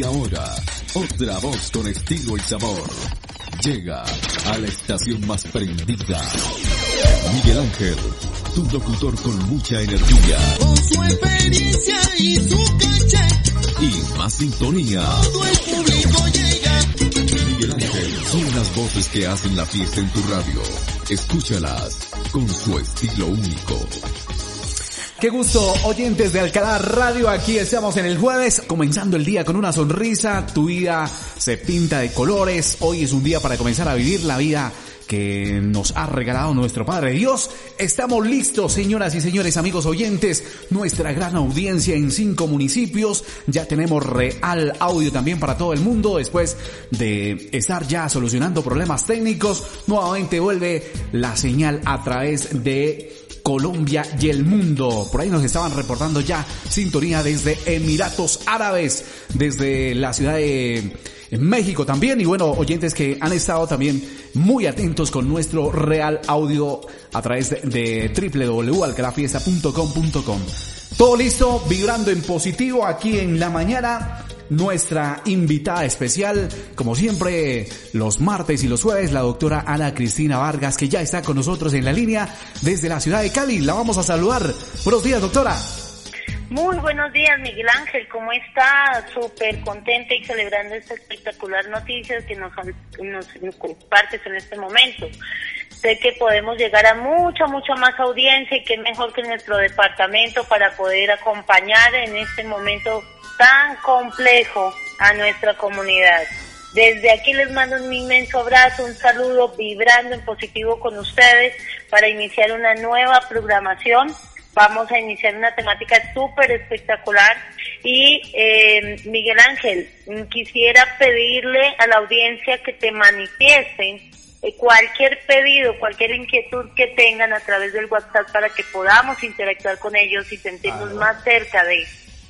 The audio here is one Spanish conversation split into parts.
Y ahora otra voz con estilo y sabor. Llega a la estación más prendida. Miguel Ángel, tu locutor con mucha energía. Con su experiencia y su caché. Y más sintonía. Todo el público llega. Miguel Ángel son las voces que hacen la fiesta en tu radio. Escúchalas con su estilo único. Qué gusto, oyentes de Alcalá Radio. Aquí estamos en el jueves, comenzando el día con una sonrisa. Tu vida se pinta de colores. Hoy es un día para comenzar a vivir la vida que nos ha regalado nuestro Padre Dios. Estamos listos, señoras y señores, amigos oyentes, nuestra gran audiencia en cinco municipios. Ya tenemos real audio también para todo el mundo. Después de estar ya solucionando problemas técnicos, nuevamente vuelve la señal a través de Colombia y el mundo. Por ahí nos estaban reportando ya sintonía desde Emiratos Árabes, desde la ciudad de México también. Y bueno, oyentes que han estado también muy atentos con nuestro real audio a través de, de www.alcalafiesta.com.com. Todo listo, vibrando en positivo aquí en la mañana nuestra invitada especial, como siempre, los martes y los jueves, la doctora Ana Cristina Vargas, que ya está con nosotros en la línea desde la ciudad de Cali. La vamos a saludar. Buenos días, doctora. Muy buenos días, Miguel Ángel. ¿Cómo está? Súper contenta y celebrando esta espectacular noticia que nos, nos compartes en este momento. Sé que podemos llegar a mucha, mucha más audiencia y que es mejor que nuestro departamento para poder acompañar en este momento tan complejo a nuestra comunidad. Desde aquí les mando un inmenso abrazo, un saludo vibrando en positivo con ustedes para iniciar una nueva programación. Vamos a iniciar una temática súper espectacular y eh, Miguel Ángel, quisiera pedirle a la audiencia que te manifiesten eh, cualquier pedido, cualquier inquietud que tengan a través del WhatsApp para que podamos interactuar con ellos y sentirnos más cerca de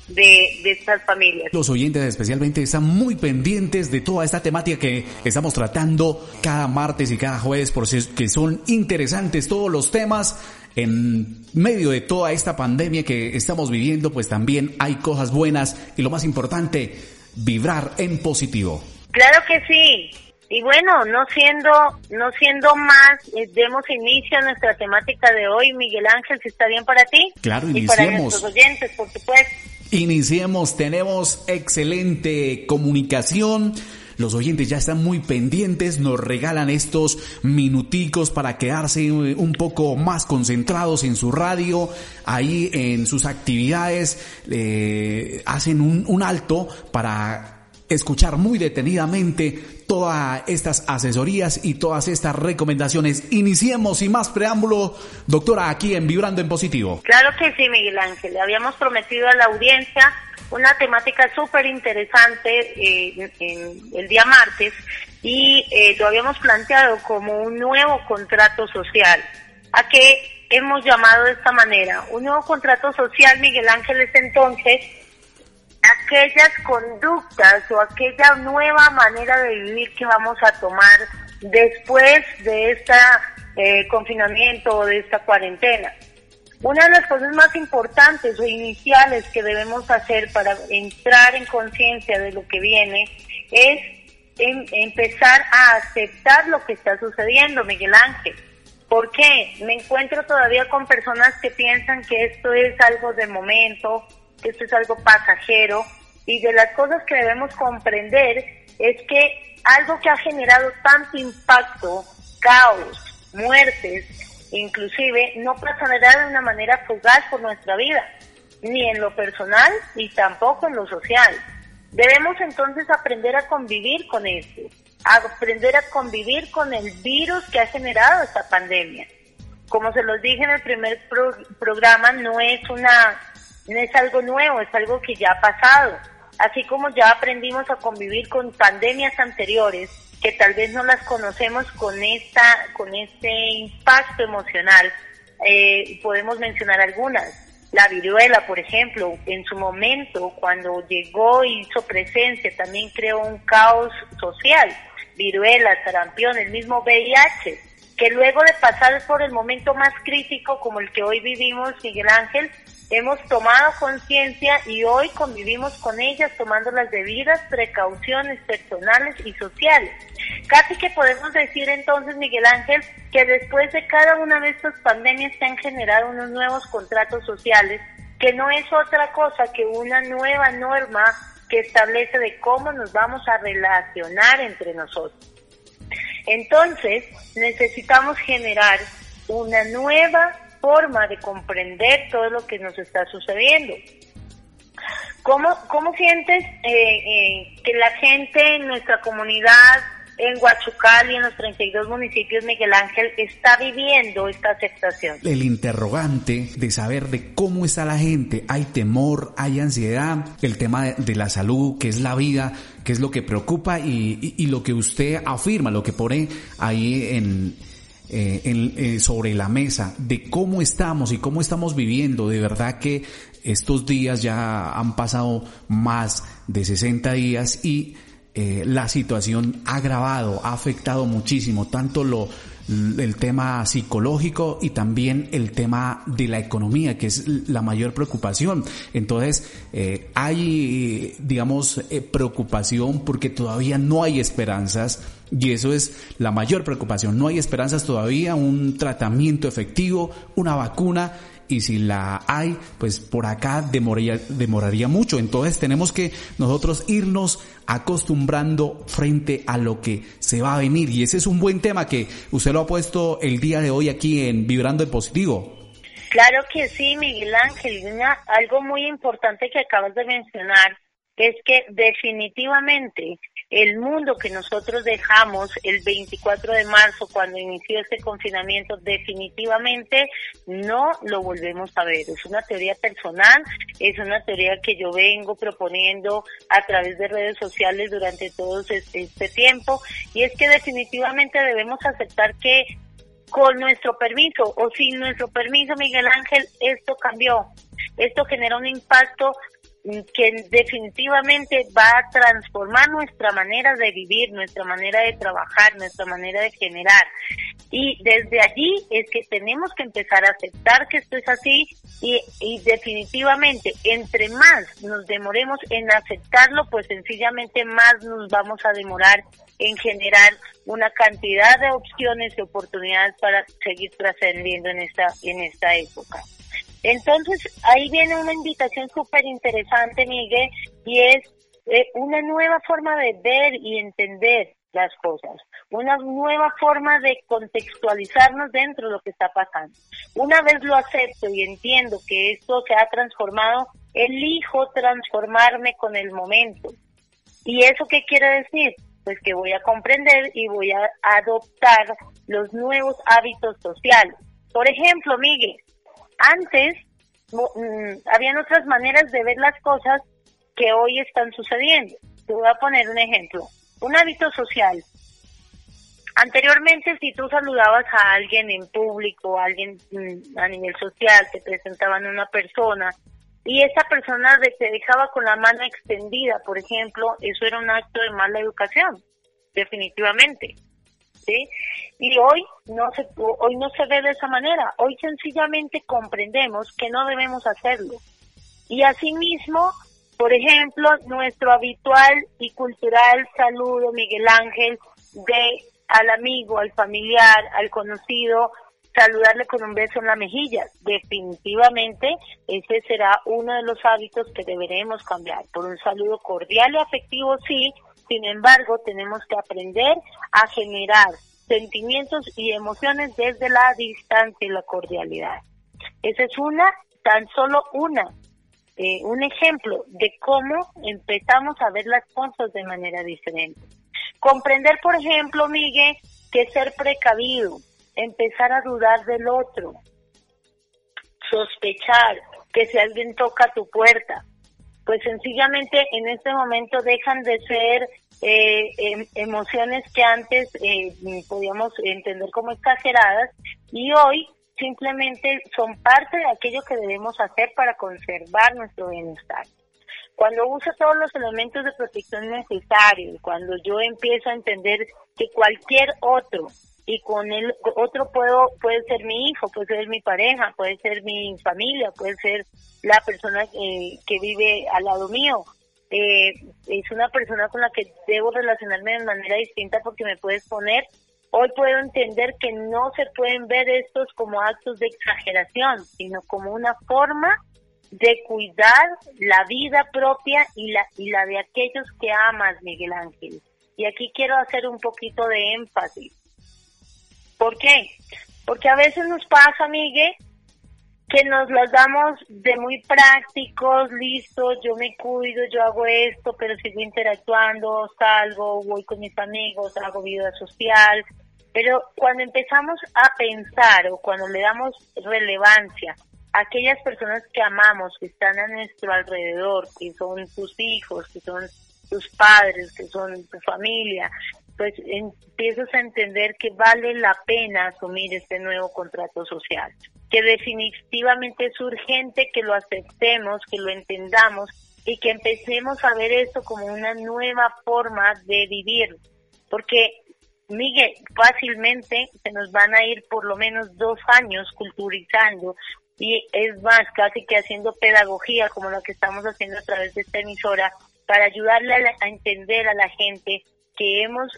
de, estas familias. Los oyentes especialmente están muy pendientes de toda esta temática que estamos tratando cada martes y cada jueves, por que son interesantes todos los temas. En medio de toda esta pandemia que estamos viviendo, pues también hay cosas buenas y lo más importante, vibrar en positivo. Claro que sí. Y bueno, no siendo, no siendo más, eh, demos inicio a nuestra temática de hoy, Miguel Ángel, si está bien para ti. Claro, y para nuestros oyentes, por supuesto. Iniciemos, tenemos excelente comunicación. Los oyentes ya están muy pendientes, nos regalan estos minuticos para quedarse un poco más concentrados en su radio, ahí en sus actividades, eh, hacen un, un alto para escuchar muy detenidamente todas estas asesorías y todas estas recomendaciones. Iniciemos sin más preámbulo, doctora, aquí en Vibrando en Positivo. Claro que sí, Miguel Ángel. Habíamos prometido a la audiencia una temática súper interesante eh, el día martes y eh, lo habíamos planteado como un nuevo contrato social. ¿A qué hemos llamado de esta manera? Un nuevo contrato social, Miguel Ángel, es entonces aquellas conductas o aquella nueva manera de vivir que vamos a tomar después de este confinamiento o de esta cuarentena. Una de las cosas más importantes o iniciales que debemos hacer para entrar en conciencia de lo que viene es em, empezar a aceptar lo que está sucediendo, Miguel Ángel. ¿Por qué? Me encuentro todavía con personas que piensan que esto es algo de momento, que esto es algo pasajero y de las cosas que debemos comprender es que algo que ha generado tanto impacto, caos, muertes, inclusive, no pasará de una manera fugaz por nuestra vida, ni en lo personal ni tampoco en lo social. Debemos entonces aprender a convivir con esto, aprender a convivir con el virus que ha generado esta pandemia. Como se los dije en el primer programa, no es una no es algo nuevo, es algo que ya ha pasado. Así como ya aprendimos a convivir con pandemias anteriores, que tal vez no las conocemos con esta, con este impacto emocional, eh, podemos mencionar algunas. La viruela, por ejemplo, en su momento, cuando llegó y hizo presencia, también creó un caos social. Viruela, sarampión, el mismo VIH, que luego de pasar por el momento más crítico como el que hoy vivimos, Miguel Ángel, hemos tomado conciencia y hoy convivimos con ellas tomando las debidas precauciones personales y sociales. Casi que podemos decir entonces, Miguel Ángel, que después de cada una de estas pandemias se han generado unos nuevos contratos sociales, que no es otra cosa que una nueva norma que establece de cómo nos vamos a relacionar entre nosotros. Entonces, necesitamos generar una nueva forma de comprender todo lo que nos está sucediendo. ¿Cómo, cómo sientes eh, eh, que la gente en nuestra comunidad, en Huachucal y en los 32 municipios Miguel Ángel, está viviendo esta aceptación? El interrogante de saber de cómo está la gente, hay temor, hay ansiedad, el tema de, la salud, que es la vida, que es lo que preocupa y, y lo que usted afirma, lo que pone ahí en eh, eh, sobre la mesa de cómo estamos y cómo estamos viviendo. De verdad que estos días ya han pasado más de 60 días y eh, la situación ha agravado, ha afectado muchísimo, tanto lo, el tema psicológico y también el tema de la economía, que es la mayor preocupación. Entonces, hay, digamos, preocupación porque todavía no hay esperanzas y eso es la mayor preocupación. No hay esperanzas todavía, un tratamiento efectivo, una vacuna y si la hay, pues por acá demoraría, demoraría mucho. Entonces tenemos que nosotros irnos acostumbrando frente a lo que se va a venir. Y ese es un buen tema que usted lo ha puesto el día de hoy aquí en Vibrando el Positivo. Claro que sí, Miguel Ángel. algo muy importante que acabas de mencionar es que definitivamente el mundo que nosotros dejamos el 24 de marzo cuando inició este confinamiento definitivamente no lo volvemos a ver. Es una teoría personal, es una teoría que yo vengo proponiendo a través de redes sociales durante todo este, este tiempo y es que definitivamente debemos aceptar que con nuestro permiso o sin nuestro permiso, Miguel Ángel, esto cambió. Esto genera un impacto que definitivamente va a transformar nuestra manera de vivir, nuestra manera de trabajar, nuestra manera de generar. Y desde allí es que tenemos que empezar a aceptar que esto es así y, y definitivamente entre más nos demoremos en aceptarlo, pues sencillamente más nos vamos a demorar en generar una cantidad de opciones y oportunidades para seguir trascendiendo en esta, en esta época. Entonces, ahí viene una invitación súper interesante, Miguel, y es eh, una nueva forma de ver y entender las cosas, una nueva forma de contextualizarnos dentro de lo que está pasando. Una vez lo acepto y entiendo que esto se ha transformado, elijo transformarme con el momento. ¿Y eso qué quiere decir? Pues que voy a comprender y voy a adoptar los nuevos hábitos sociales. Por ejemplo, Miguel, antes mm, habían otras maneras de ver las cosas que hoy están sucediendo. Te voy a poner un ejemplo. Un hábito social. Anteriormente, si tú saludabas a alguien en público, a alguien mm, a nivel social, te presentaban una persona y esa persona te dejaba con la mano extendida, por ejemplo, eso era un acto de mala educación, definitivamente. ¿Sí? Y hoy no se hoy no se ve de esa manera. Hoy sencillamente comprendemos que no debemos hacerlo. Y asimismo, por ejemplo, nuestro habitual y cultural saludo, Miguel Ángel, de al amigo, al familiar, al conocido, saludarle con un beso en la mejilla. Definitivamente ese será uno de los hábitos que deberemos cambiar. Por un saludo cordial y afectivo, sí, sin embargo, tenemos que aprender a generar sentimientos y emociones desde la distancia y la cordialidad. Esa es una, tan solo una, eh, un ejemplo de cómo empezamos a ver las cosas de manera diferente. Comprender, por ejemplo, Miguel, que ser precavido, empezar a dudar del otro, sospechar, que si alguien toca tu puerta, pues sencillamente en este momento dejan de ser eh, em, emociones que antes eh, podíamos entender como exageradas y hoy simplemente son parte de aquello que debemos hacer para conservar nuestro bienestar. Cuando uso todos los elementos de protección necesarios, cuando yo empiezo a entender que cualquier otro y con el otro puedo puede ser mi hijo, puede ser mi pareja, puede ser mi familia, puede ser la persona eh, que vive al lado mío. Eh, es una persona con la que debo relacionarme de manera distinta porque me puedes poner. Hoy puedo entender que no se pueden ver estos como actos de exageración, sino como una forma de cuidar la vida propia y la, y la de aquellos que amas, Miguel Ángel. Y aquí quiero hacer un poquito de énfasis. ¿Por qué? Porque a veces nos pasa, Miguel, que nos las damos de muy prácticos, listos, yo me cuido, yo hago esto, pero sigo interactuando, salgo, voy con mis amigos, hago vida social. Pero cuando empezamos a pensar o cuando le damos relevancia a aquellas personas que amamos, que están a nuestro alrededor, que son tus hijos, que son tus padres, que son tu familia, pues empiezas a entender que vale la pena asumir este nuevo contrato social, que definitivamente es urgente que lo aceptemos, que lo entendamos y que empecemos a ver esto como una nueva forma de vivir, porque Miguel, fácilmente se nos van a ir por lo menos dos años culturizando y es más, casi que haciendo pedagogía como la que estamos haciendo a través de esta emisora para ayudarle a, a entender a la gente que hemos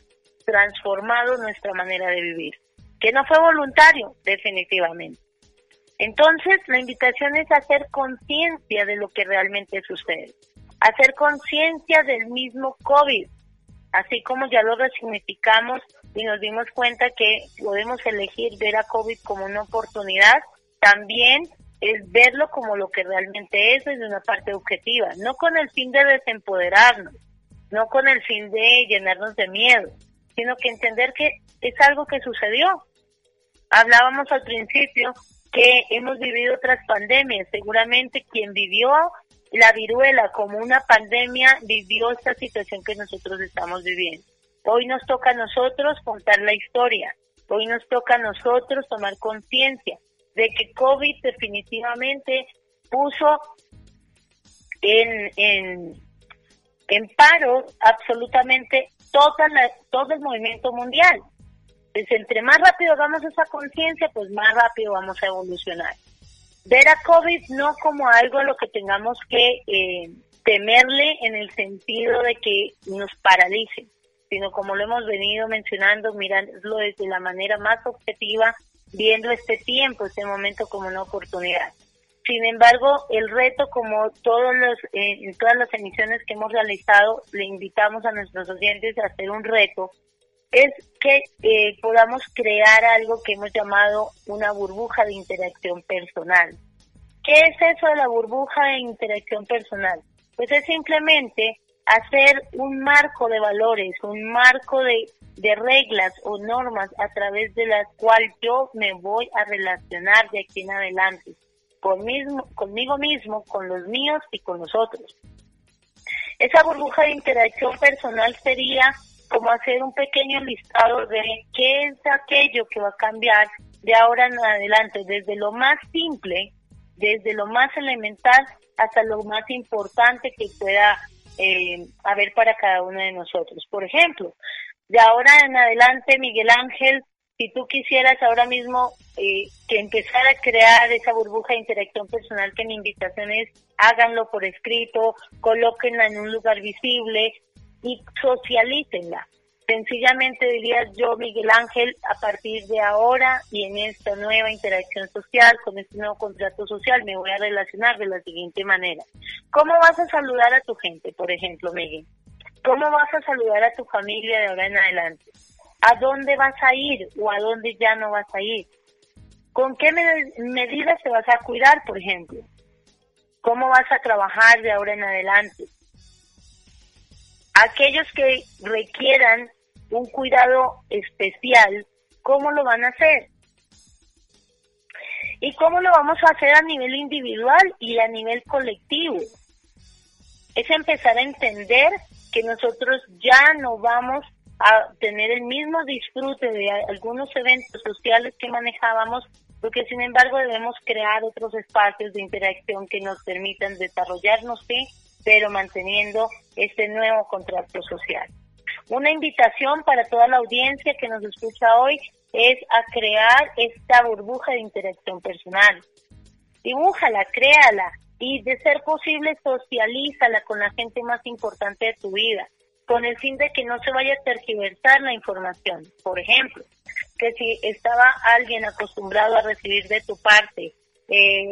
transformado nuestra manera de vivir, que no fue voluntario, definitivamente. Entonces, la invitación es hacer conciencia de lo que realmente sucede, hacer conciencia del mismo COVID, así como ya lo resignificamos y nos dimos cuenta que podemos elegir ver a COVID como una oportunidad, también es verlo como lo que realmente es desde una parte objetiva, no con el fin de desempoderarnos, no con el fin de llenarnos de miedo, sino que entender que es algo que sucedió. Hablábamos al principio que hemos vivido otras pandemias. Seguramente quien vivió la viruela como una pandemia vivió esta situación que nosotros estamos viviendo. Hoy nos toca a nosotros contar la historia. Hoy nos toca a nosotros tomar conciencia de que COVID definitivamente puso en, en, en paro absolutamente toda todo el movimiento mundial. Pues entre más rápido hagamos esa conciencia, pues más rápido vamos a evolucionar. Ver a COVID no como algo a lo que tengamos que eh, temerle en el sentido de que nos paralice, sino como lo hemos venido mencionando, mirarlo desde la manera más objetiva, viendo este tiempo, este momento como una oportunidad. Sin embargo, el reto, como todos los, eh, todas las emisiones que hemos realizado, le invitamos a nuestros oyentes a hacer un reto, es que eh, podamos crear algo que hemos llamado una burbuja de interacción personal. ¿Qué es eso de la burbuja de interacción personal? Pues es simplemente hacer un marco de valores, un marco de, de reglas o normas a través de las cuales yo me voy a relacionar de aquí en adelante conmigo mismo, con los míos y con los otros. Esa burbuja de interacción personal sería como hacer un pequeño listado de qué es aquello que va a cambiar de ahora en adelante, desde lo más simple, desde lo más elemental hasta lo más importante que pueda eh, haber para cada uno de nosotros. Por ejemplo, de ahora en adelante, Miguel Ángel, si tú quisieras ahora mismo eh, que empezar a crear esa burbuja de interacción personal, que mi invitación es háganlo por escrito, colóquenla en un lugar visible y socialícenla. Sencillamente diría yo, Miguel Ángel, a partir de ahora y en esta nueva interacción social, con este nuevo contrato social, me voy a relacionar de la siguiente manera. ¿Cómo vas a saludar a tu gente, por ejemplo, Miguel? ¿Cómo vas a saludar a tu familia de ahora en adelante? A dónde vas a ir o a dónde ya no vas a ir. ¿Con qué medidas te vas a cuidar, por ejemplo? ¿Cómo vas a trabajar de ahora en adelante? Aquellos que requieran un cuidado especial, ¿cómo lo van a hacer? ¿Y cómo lo vamos a hacer a nivel individual y a nivel colectivo? Es empezar a entender que nosotros ya no vamos a tener el mismo disfrute de algunos eventos sociales que manejábamos, porque sin embargo debemos crear otros espacios de interacción que nos permitan desarrollarnos, sí, pero manteniendo este nuevo contrato social. Una invitación para toda la audiencia que nos escucha hoy es a crear esta burbuja de interacción personal. Dibújala, créala y de ser posible socialízala con la gente más importante de tu vida, con el fin de que no se vaya a tergiversar la información. Por ejemplo, que si estaba alguien acostumbrado a recibir de tu parte eh,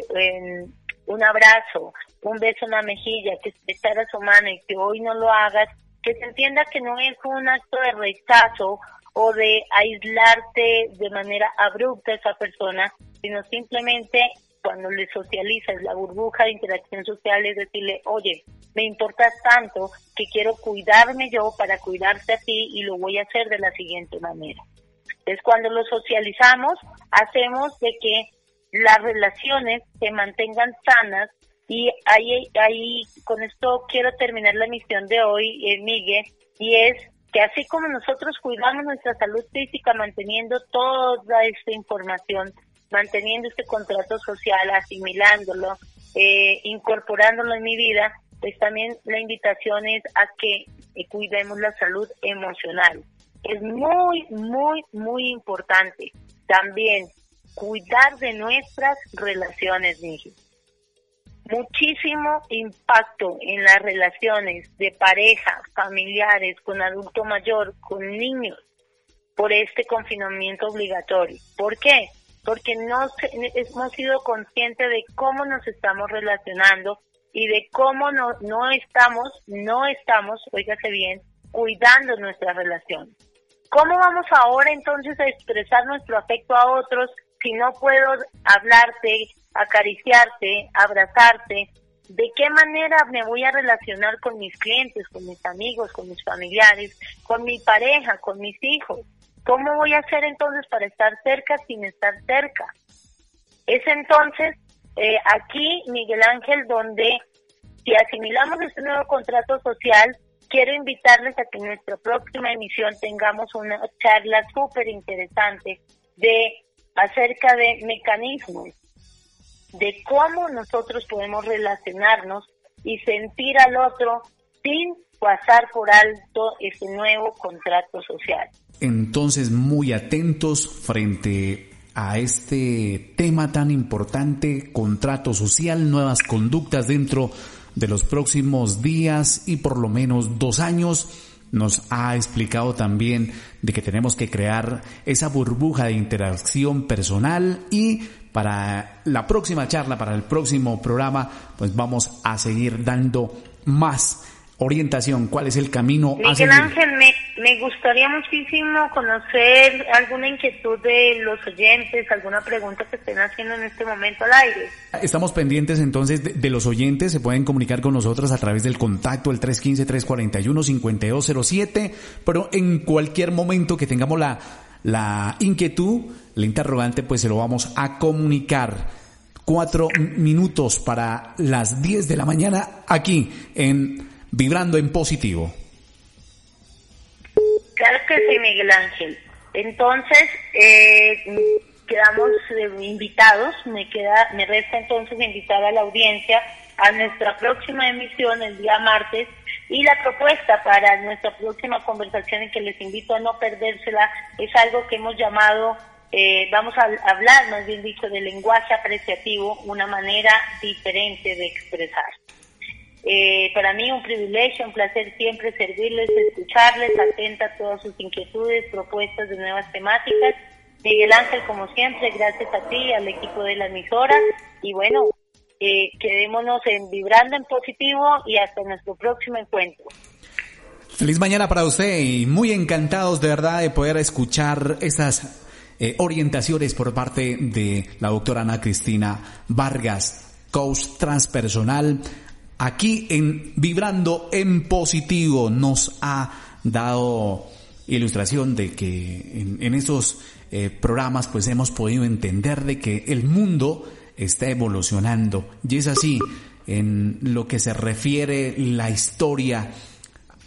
un abrazo, un beso en la mejilla, que a su mano y que hoy no lo hagas, que se entienda que no es un acto de rechazo o de aislarte de manera abrupta a esa persona, sino simplemente cuando le socializas la burbuja de interacción social es decirle, oye, me importas tanto que quiero cuidarme yo para cuidarte a ti y lo voy a hacer de la siguiente manera. Es cuando lo socializamos, hacemos de que las relaciones se mantengan sanas y ahí, ahí con esto quiero terminar la misión de hoy, eh, Miguel, y es que así como nosotros cuidamos nuestra salud física manteniendo toda esta información, manteniendo este contrato social, asimilándolo, eh, incorporándolo en mi vida, pues también la invitación es a que eh, cuidemos la salud emocional. Es muy, muy, muy importante también cuidar de nuestras relaciones, Miguel muchísimo impacto en las relaciones de pareja, familiares, con adulto mayor, con niños, por este confinamiento obligatorio. ¿Por qué? Porque no hemos sido conscientes de cómo nos estamos relacionando y de cómo no, no estamos, no estamos, oígase bien, cuidando nuestra relación. ¿Cómo vamos ahora entonces a expresar nuestro afecto a otros si no puedo hablarte, acariciarte, abrazarte, ¿de qué manera me voy a relacionar con mis clientes, con mis amigos, con mis familiares, con mi pareja, con mis hijos? ¿Cómo voy a hacer entonces para estar cerca sin estar cerca? Es entonces eh, aquí, Miguel Ángel, donde si asimilamos este nuevo contrato social, quiero invitarles a que en nuestra próxima emisión tengamos una charla súper interesante de acerca de mecanismos de cómo nosotros podemos relacionarnos y sentir al otro sin pasar por alto ese nuevo contrato social. Entonces, muy atentos frente a este tema tan importante, contrato social, nuevas conductas dentro de los próximos días y por lo menos dos años. Nos ha explicado también de que tenemos que crear esa burbuja de interacción personal y para la próxima charla, para el próximo programa, pues vamos a seguir dando más orientación, cuál es el camino Miguel Ángel, me, me gustaría muchísimo conocer alguna inquietud de los oyentes, alguna pregunta que estén haciendo en este momento al aire. Estamos pendientes entonces de, los oyentes, se pueden comunicar con nosotros a través del contacto el 315-341-5207, pero en cualquier momento que tengamos la, la inquietud, la interrogante, pues se lo vamos a comunicar. Cuatro minutos para las 10 de la mañana aquí en Vibrando en Positivo. Claro que sí, Miguel Ángel. Entonces, eh, quedamos eh, invitados, me queda, me resta entonces invitar a la audiencia a nuestra próxima emisión el día martes y la propuesta para nuestra próxima conversación y que les invito a no perdérsela es algo que hemos llamado, eh, vamos a hablar más bien dicho, del lenguaje apreciativo, una manera diferente de expresar. Eh, para mí un privilegio, un placer siempre servirles, escucharles, atenta a todas sus inquietudes, propuestas de nuevas temáticas. Miguel Ángel, como siempre, gracias a ti, al equipo de la emisora. Y bueno, eh, quedémonos en vibrando en positivo y hasta nuestro próximo encuentro. Feliz mañana para usted y muy encantados de verdad de poder escuchar estas eh, orientaciones por parte de la doctora Ana Cristina Vargas, coach transpersonal aquí en Vibrando en Positivo nos ha dado ilustración de que en, esos eh, programas pues hemos podido entender de que el mundo está evolucionando. Y es así en lo que se refiere la historia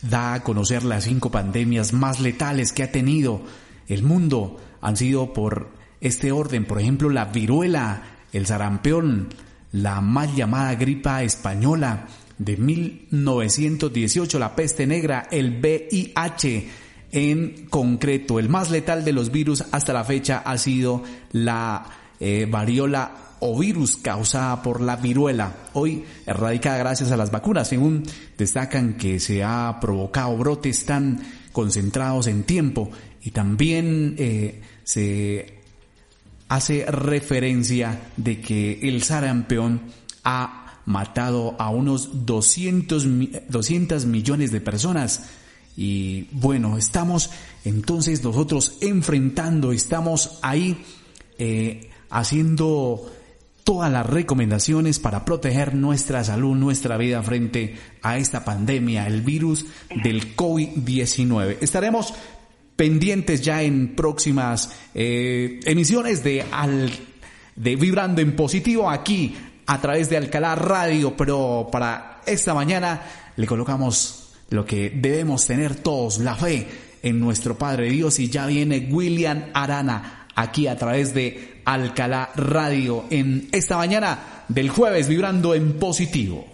da a conocer las cinco pandemias más letales que ha tenido el mundo. Han sido por este orden, por ejemplo la viruela, el sarampión, la mal llamada gripa española de 1918, la peste negra, el VIH, en concreto, el más letal de los virus hasta la fecha ha sido la eh, variola o virus causada por la viruela, hoy erradicada gracias a las vacunas, según destacan que se ha provocado brotes tan concentrados en tiempo y también eh, se hace referencia de que el sarampión ha matado a unos 200, 200 millones de personas. Y bueno, estamos entonces nosotros enfrentando, estamos ahí eh, haciendo todas las recomendaciones para proteger nuestra salud, nuestra vida frente a esta pandemia, el virus del COVID-19. Estaremos pendientes ya en próximas eh, emisiones de, al, de Vibrando en Positivo aquí a través de Alcalá Radio, pero para esta mañana le colocamos lo que debemos tener todos, la fe en nuestro Padre Dios y ya viene William Arana aquí a través de Alcalá Radio en esta mañana del jueves Vibrando en Positivo.